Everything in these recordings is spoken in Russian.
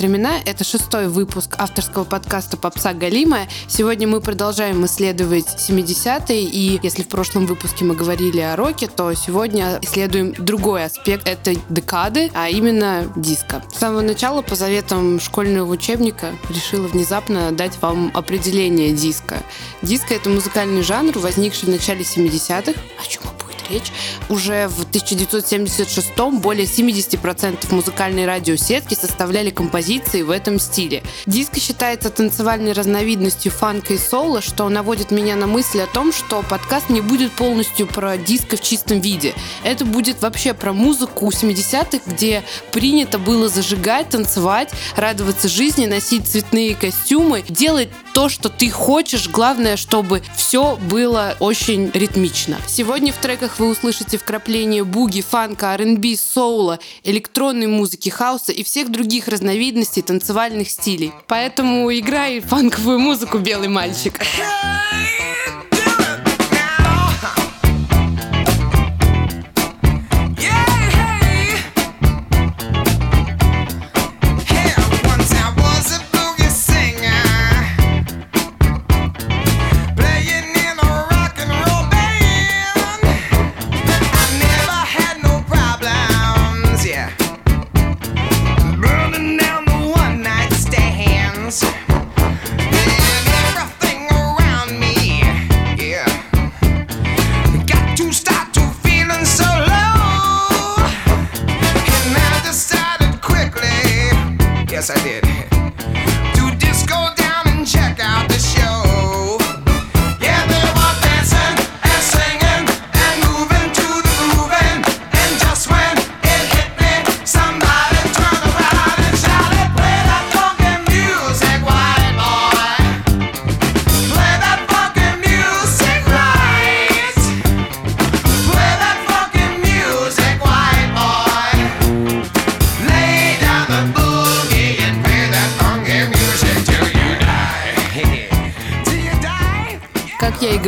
Костромина. Это шестой выпуск авторского подкаста «Попса Галимая». Сегодня мы продолжаем исследовать 70-е, и если в прошлом выпуске мы говорили о роке, то сегодня исследуем другой аспект этой декады, а именно диско. С самого начала, по заветам школьного учебника, решила внезапно дать вам определение диска. Диско — это музыкальный жанр, возникший в начале 70-х, о чем мы речь. Уже в 1976 более 70% музыкальной радиосетки составляли композиции в этом стиле. Диско считается танцевальной разновидностью фанка и соло, что наводит меня на мысль о том, что подкаст не будет полностью про диско в чистом виде. Это будет вообще про музыку 70-х, где принято было зажигать, танцевать, радоваться жизни, носить цветные костюмы, делать то, что ты хочешь. Главное, чтобы все было очень ритмично. Сегодня в треках вы услышите вкрапление буги, фанка, R&B, соула, электронной музыки, хауса и всех других разновидностей танцевальных стилей. Поэтому играй фанковую музыку, белый мальчик.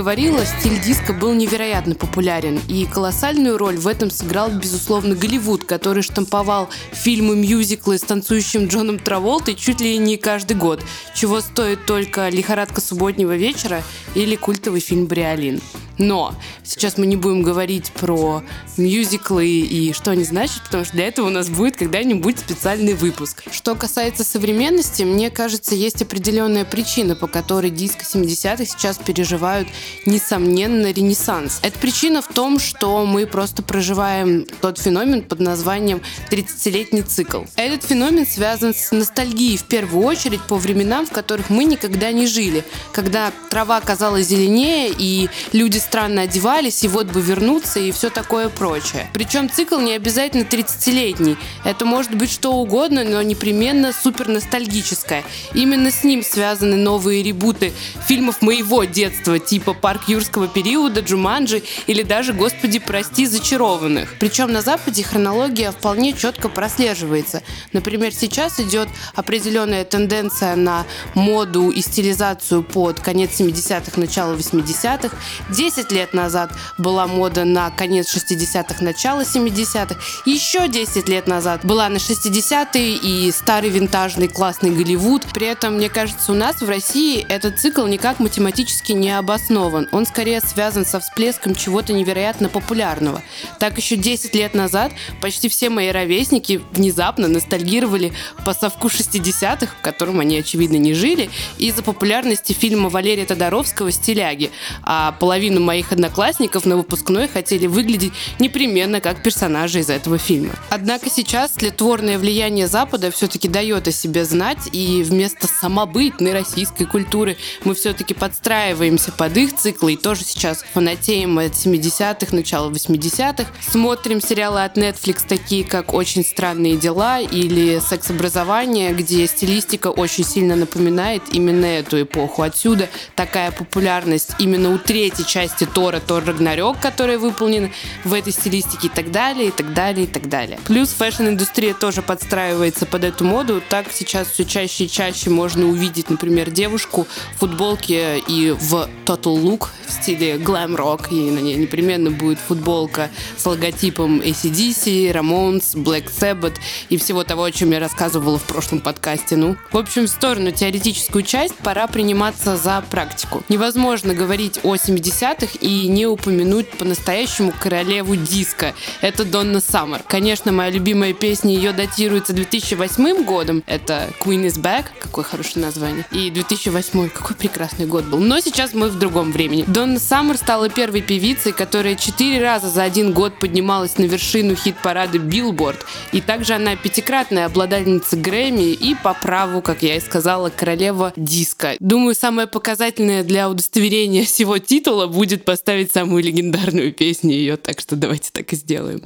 Говорила, стиль диска был невероятно популярен, и колоссальную роль в этом сыграл, безусловно, Голливуд, который штамповал фильмы, мюзиклы с танцующим Джоном Траволтой чуть ли не каждый год, чего стоит только «Лихорадка субботнего вечера» или культовый фильм «Бриолин». Но сейчас мы не будем говорить про мюзиклы и что они значат, потому что для этого у нас будет когда-нибудь специальный выпуск. Что касается современности, мне кажется, есть определенная причина, по которой диско 70-х сейчас переживают, несомненно, ренессанс. Эта причина в том, что мы просто проживаем тот феномен под названием 30-летний цикл. Этот феномен связан с ностальгией в первую очередь по временам, в которых мы никогда не жили, когда трава казалась зеленее и люди странно одевались, и вот бы вернуться, и все такое прочее. Причем цикл не обязательно 30-летний. Это может быть что угодно, но непременно супер ностальгическое. Именно с ним связаны новые ребуты фильмов моего детства, типа «Парк юрского периода», «Джуманджи» или даже «Господи, прости, зачарованных». Причем на Западе хронология вполне четко прослеживается. Например, сейчас идет определенная тенденция на моду и стилизацию под конец 70-х, начало 80-х. 10 10 лет назад была мода на конец 60-х, начало 70-х. Еще 10 лет назад была на 60-е и старый винтажный классный Голливуд. При этом, мне кажется, у нас в России этот цикл никак математически не обоснован. Он скорее связан со всплеском чего-то невероятно популярного. Так еще 10 лет назад почти все мои ровесники внезапно ностальгировали по совку 60-х, в котором они, очевидно, не жили, из-за популярности фильма Валерия Тодоровского «Стиляги». А половину моих одноклассников на выпускной хотели выглядеть непременно как персонажи из этого фильма. Однако сейчас тлетворное влияние Запада все-таки дает о себе знать, и вместо самобытной российской культуры мы все-таки подстраиваемся под их циклы и тоже сейчас фанатеем от 70-х, начала 80-х. Смотрим сериалы от Netflix, такие как «Очень странные дела» или «Секс-образование», где стилистика очень сильно напоминает именно эту эпоху. Отсюда такая популярность именно у третьей части части Тора, Тор Рагнарёк, который выполнен в этой стилистике и так далее, и так далее, и так далее. Плюс fashion-индустрия тоже подстраивается под эту моду. Так сейчас все чаще и чаще можно увидеть, например, девушку в футболке и в Total Look в стиле rock, и на ней непременно будет футболка с логотипом ACDC, Ramones, Black Sabbath и всего того, о чем я рассказывала в прошлом подкасте. Ну, в общем, в сторону теоретическую часть пора приниматься за практику. Невозможно говорить о 70-х и не упомянуть по-настоящему королеву диска. Это Донна Саммер. Конечно, моя любимая песня ее датируется 2008 годом. Это Queen is Back. Какое хорошее название. И 2008. Какой прекрасный год был. Но сейчас мы в другом времени. Донна Саммер стала первой певицей, которая четыре раза за один год поднималась на вершину хит-парада Billboard. И также она пятикратная обладательница Грэмми и по праву, как я и сказала, королева диска. Думаю, самое показательное для удостоверения всего титула будет поставить самую легендарную песню ее, так что давайте так и сделаем.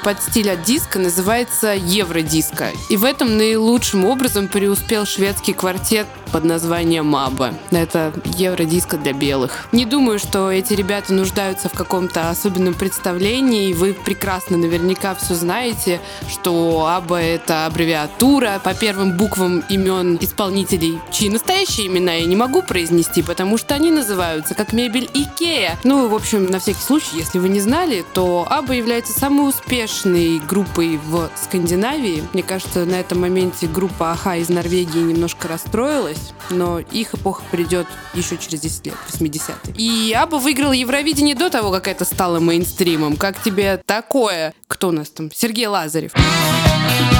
Известный подстиль от диска называется евродиско. И в этом наилучшим образом преуспел шведский квартет под названием Маба. Это евродиско для белых. Не думаю, что эти ребята нуждаются в каком-то особенном представлении. Вы прекрасно наверняка все знаете, что Аба это аббревиатура по первым буквам имен исполнителей, чьи настоящие имена я не могу произнести, потому что они называются как мебель Икея. Ну, в общем, на всякий случай, если вы не знали, то Аба является самой успешной группой в Скандинавии. Мне кажется, на этом моменте группа Аха из Норвегии немножко расстроилась но их эпоха придет еще через 10 лет, 80-е. И Аба выиграл Евровидение до того, как это стало мейнстримом. Как тебе такое? Кто у нас там? Сергей Лазарев. Hanging in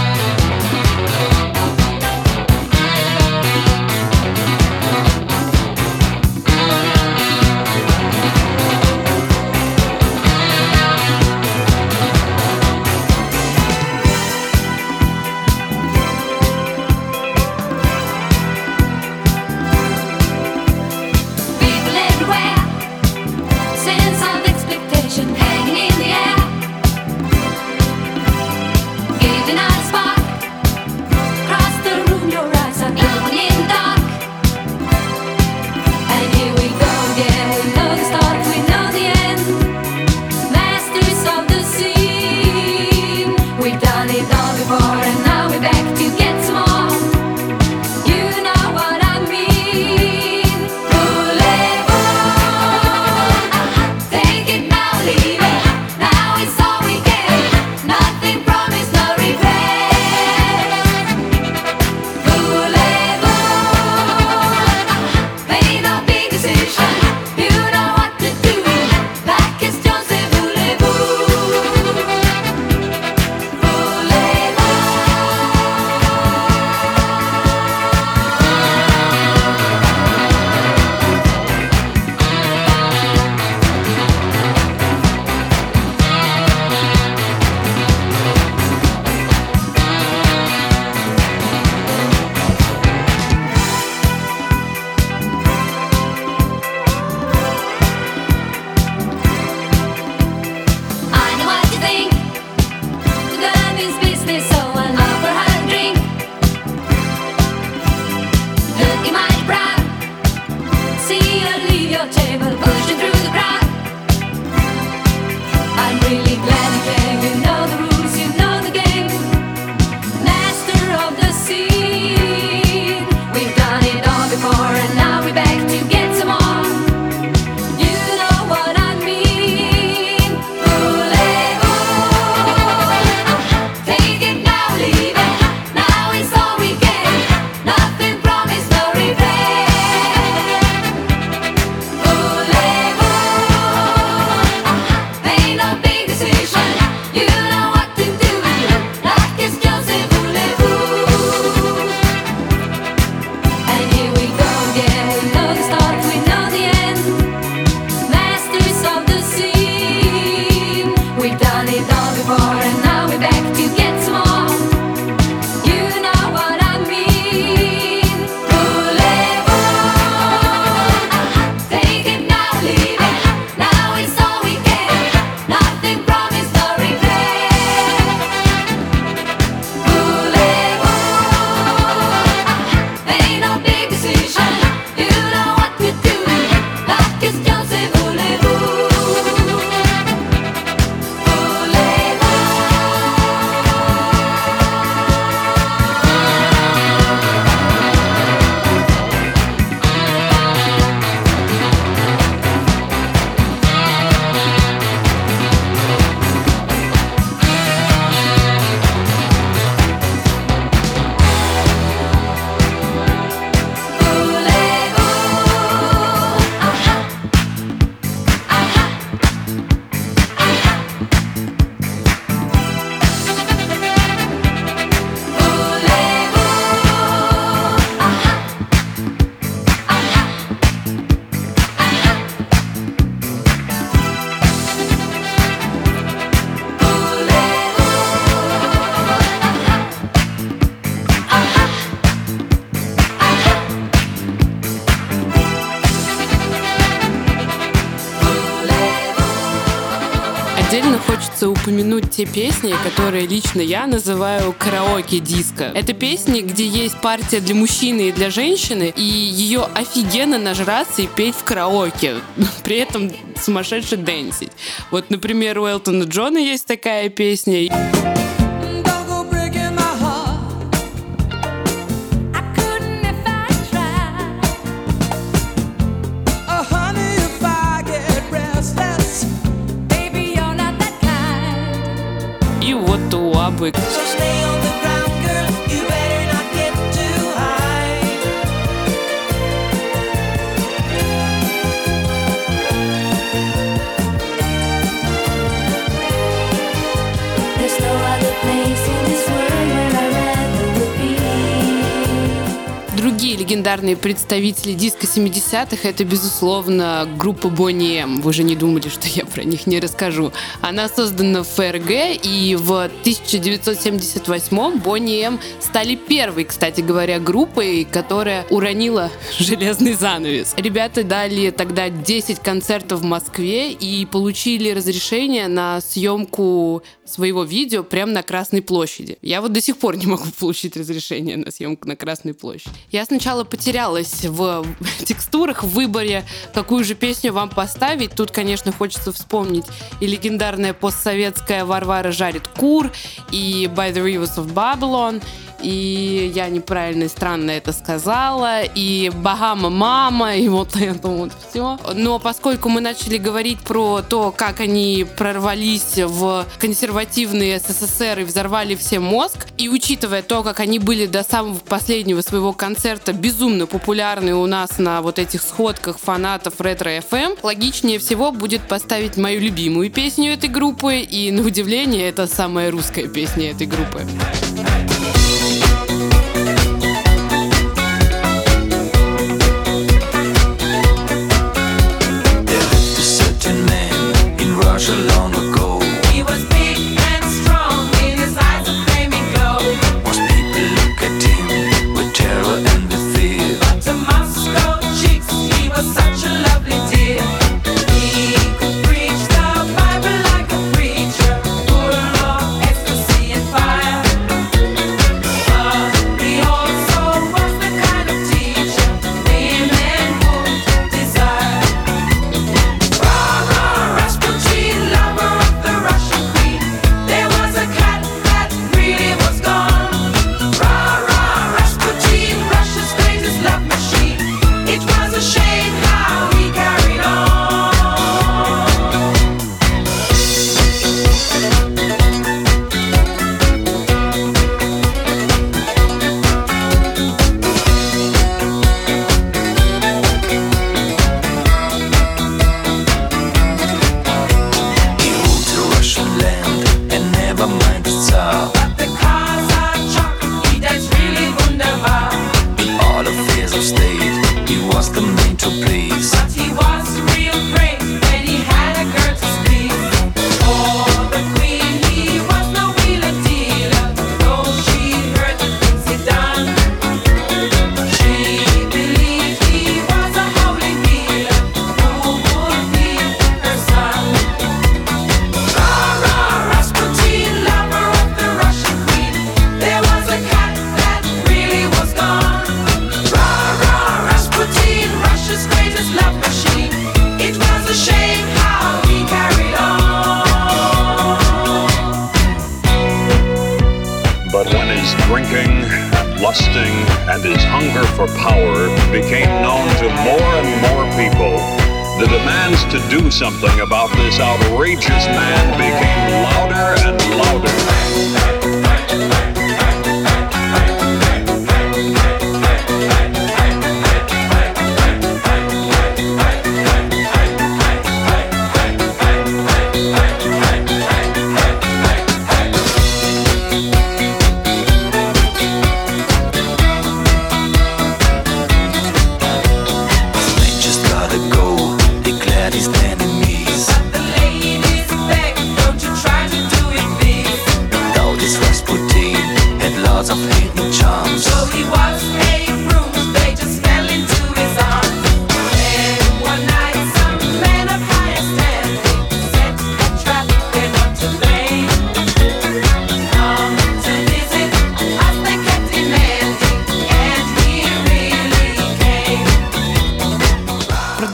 упомянуть те песни, которые лично я называю караоке-диско. Это песни, где есть партия для мужчины и для женщины, и ее офигенно нажраться и петь в караоке. При этом сумасшедше дэнсить. Вот, например, у Элтона Джона есть такая песня. ik zo snel легендарные представители диска 70-х это, безусловно, группа Bonnie M. Вы же не думали, что я про них не расскажу. Она создана в ФРГ, и в 1978-м Bonnie M стали первой, кстати говоря, группой, которая уронила железный занавес. Ребята дали тогда 10 концертов в Москве и получили разрешение на съемку своего видео прямо на Красной площади. Я вот до сих пор не могу получить разрешение на съемку на Красной площади. Я сначала потерялась в текстурах, в выборе, какую же песню вам поставить. Тут, конечно, хочется вспомнить и легендарная постсоветская Варвара жарит кур, и By the Rivers of Babylon, и я неправильно и странно это сказала, и Багама мама, и вот это вот все. Но поскольку мы начали говорить про то, как они прорвались в консервативный СССР и взорвали всем мозг, и учитывая то, как они были до самого последнего своего концерта безумно популярны у нас на вот этих сходках фанатов ретро FM, логичнее всего будет поставить мою любимую песню этой группы, и на удивление это самая русская песня этой группы. to the demands to do something about this outrageous man became louder and louder.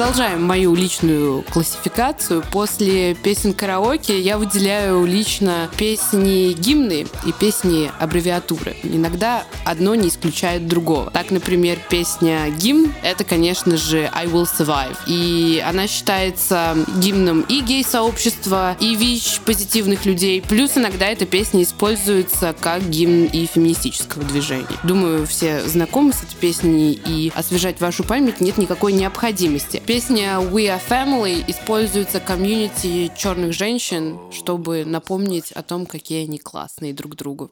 Продолжаем мою личную классификацию. После песен караоке я выделяю лично песни гимны и песни аббревиатуры. Иногда одно не исключает другого. Так, например, песня гимн — это, конечно же, I Will Survive. И она считается гимном и гей-сообщества, и ВИЧ позитивных людей. Плюс иногда эта песня используется как гимн и феминистического движения. Думаю, все знакомы с этой песней, и освежать вашу память нет никакой необходимости. Песня We Are Family используется комьюнити черных женщин, чтобы напомнить о том, какие они классные друг другу.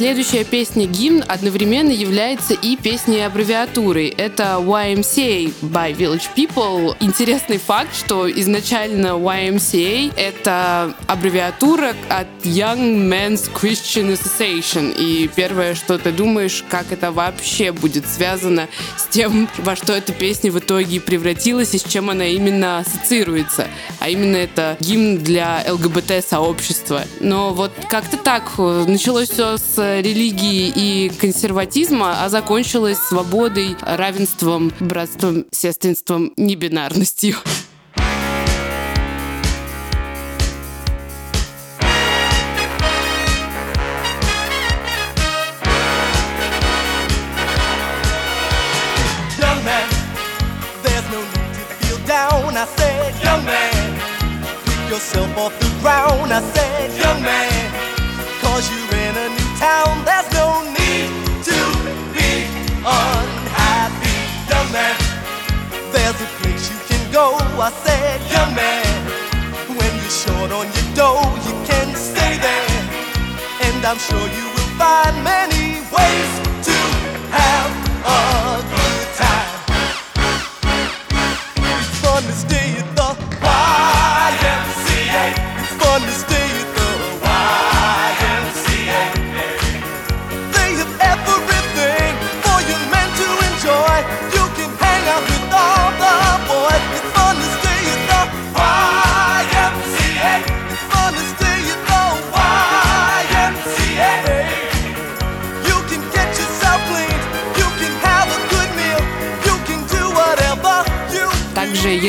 Следующая песня «Гимн» одновременно является и песней аббревиатурой. Это YMCA by Village People. Интересный факт, что изначально YMCA — это аббревиатура от Young Men's Christian Association. И первое, что ты думаешь, как это вообще будет связано с тем, во что эта песня в итоге превратилась и с чем она именно ассоциируется. А именно это гимн для ЛГБТ-сообщества. Но вот как-то так э, началось все с религии и консерватизма, а закончилось свободой, равенством, братством, сестринством, небинарностью. Young man, pick yourself off the ground. I said, young man, I'm sure you will find many ways to have a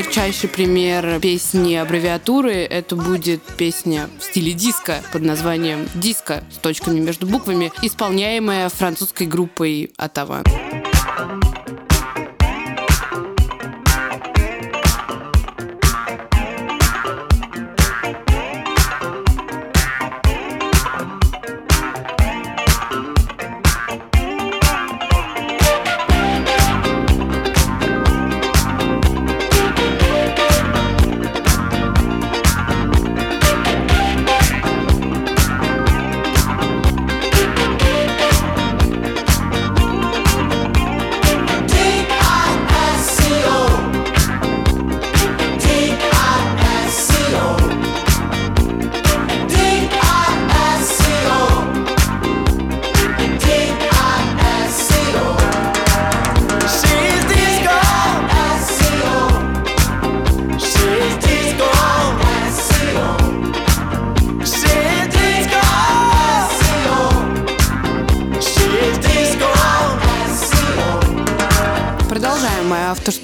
ярчайший пример песни аббревиатуры это будет песня в стиле диско под названием «Диско» с точками между буквами, исполняемая французской группой «Атава».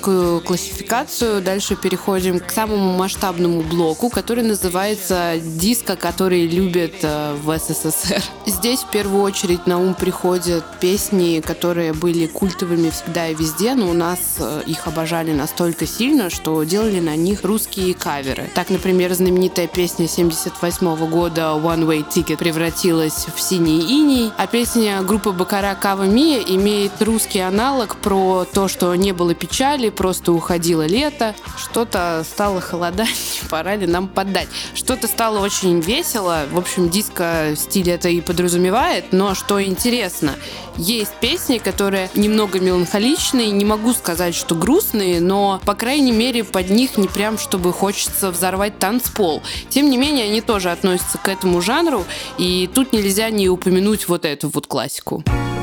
Авторскую классификацию. Дальше переходим к самому масштабному блоку, который называется «Диско, который любят э, в СССР». Здесь в первую очередь на ум приходят песни, которые были культовыми всегда и везде, но у нас э, их обожали настолько сильно, что делали на них русские каверы. Так, например, знаменитая песня 78 года «One Way Ticket» превратилась в «Синий иней», а песня группы Бакара «Кава Мия» имеет русский аналог про то, что не было печали, просто уходило лето, что-то стало холодать, пора ли нам поддать. Что-то стало очень весело, в общем, диско стиль это и подразумевает, но что интересно, есть песни, которые немного меланхоличные, не могу сказать, что грустные, но, по крайней мере, под них не прям, чтобы хочется взорвать танцпол. Тем не менее, они тоже относятся к этому жанру, и тут нельзя не упомянуть вот эту вот классику. Johnny,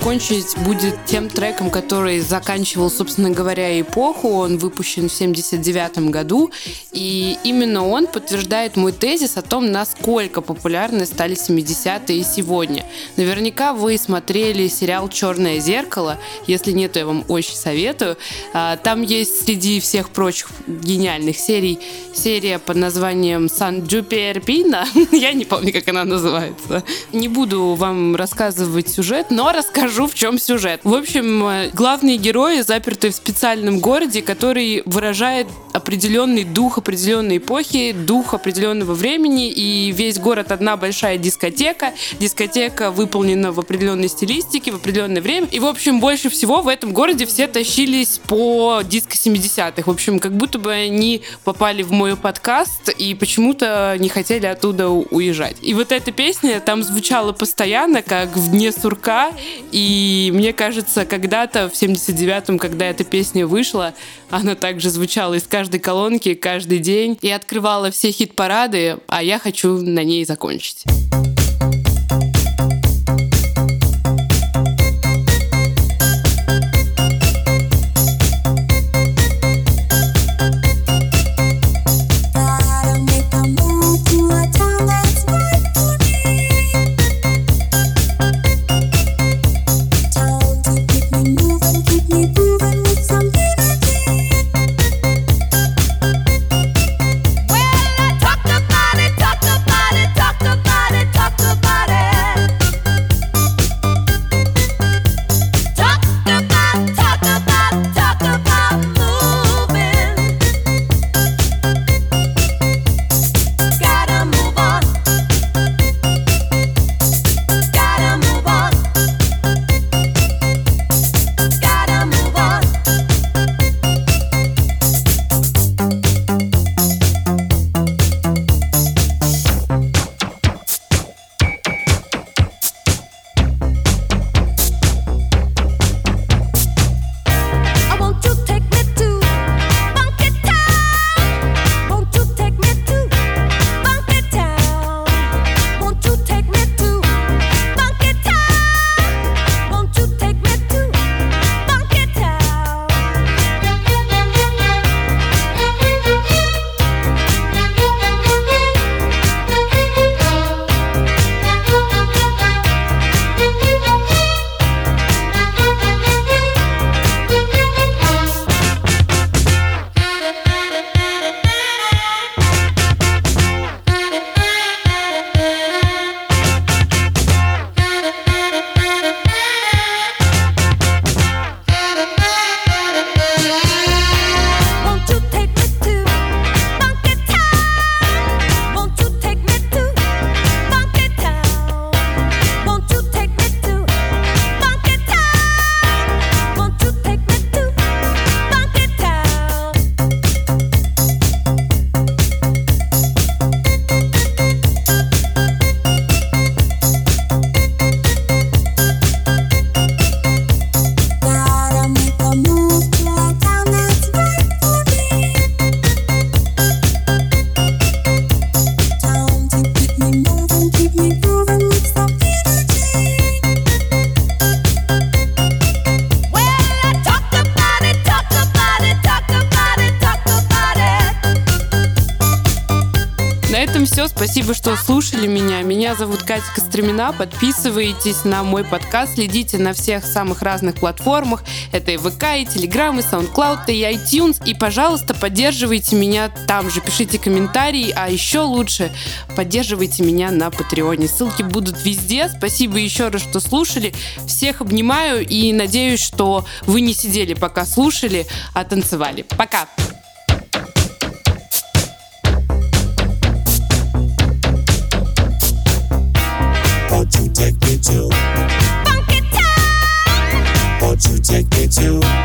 закончить будет тем треком, который заканчивал, собственно говоря, эпоху. Он выпущен в 79 году. И именно он подтверждает мой тезис о том, насколько популярны стали 70-е сегодня. Наверняка вы смотрели сериал «Черное зеркало». Если нет, я вам очень советую. А, Там есть среди всех прочих гениальных серий серия под названием «Сан Джуперпина». Я не помню, как она называется. Не буду вам рассказывать сюжет, но расскажу, в чем сюжет. В общем, э, главные герои заперты в специальном городе, который выражает определенный дух определенной эпохи, дух определенного времени, и весь город одна большая дискотека. Дискотека выполнена в определенной стилистике, в определенное время. И, в общем, больше всего в этом городе все тащились по диско 70-х. В общем, как будто бы они попали в мой подкаст и почему-то не хотели оттуда уезжать. И вот эта песня там звучала постоянно, как в дне сурка. И мне кажется, когда-то в 79-м, когда эта песня вышла, она также звучала из каждой колонки каждый день и открывала все хит-парады, а я хочу на ней закончить. Костромина. Подписывайтесь на мой подкаст, следите на всех самых разных платформах. Это и ВК, и Телеграм, и SoundCloud, и iTunes. И, пожалуйста, поддерживайте меня там же. Пишите комментарии, а еще лучше поддерживайте меня на Патреоне. Ссылки будут везде. Спасибо еще раз, что слушали. Всех обнимаю и надеюсь, что вы не сидели пока слушали, а танцевали. Пока! you.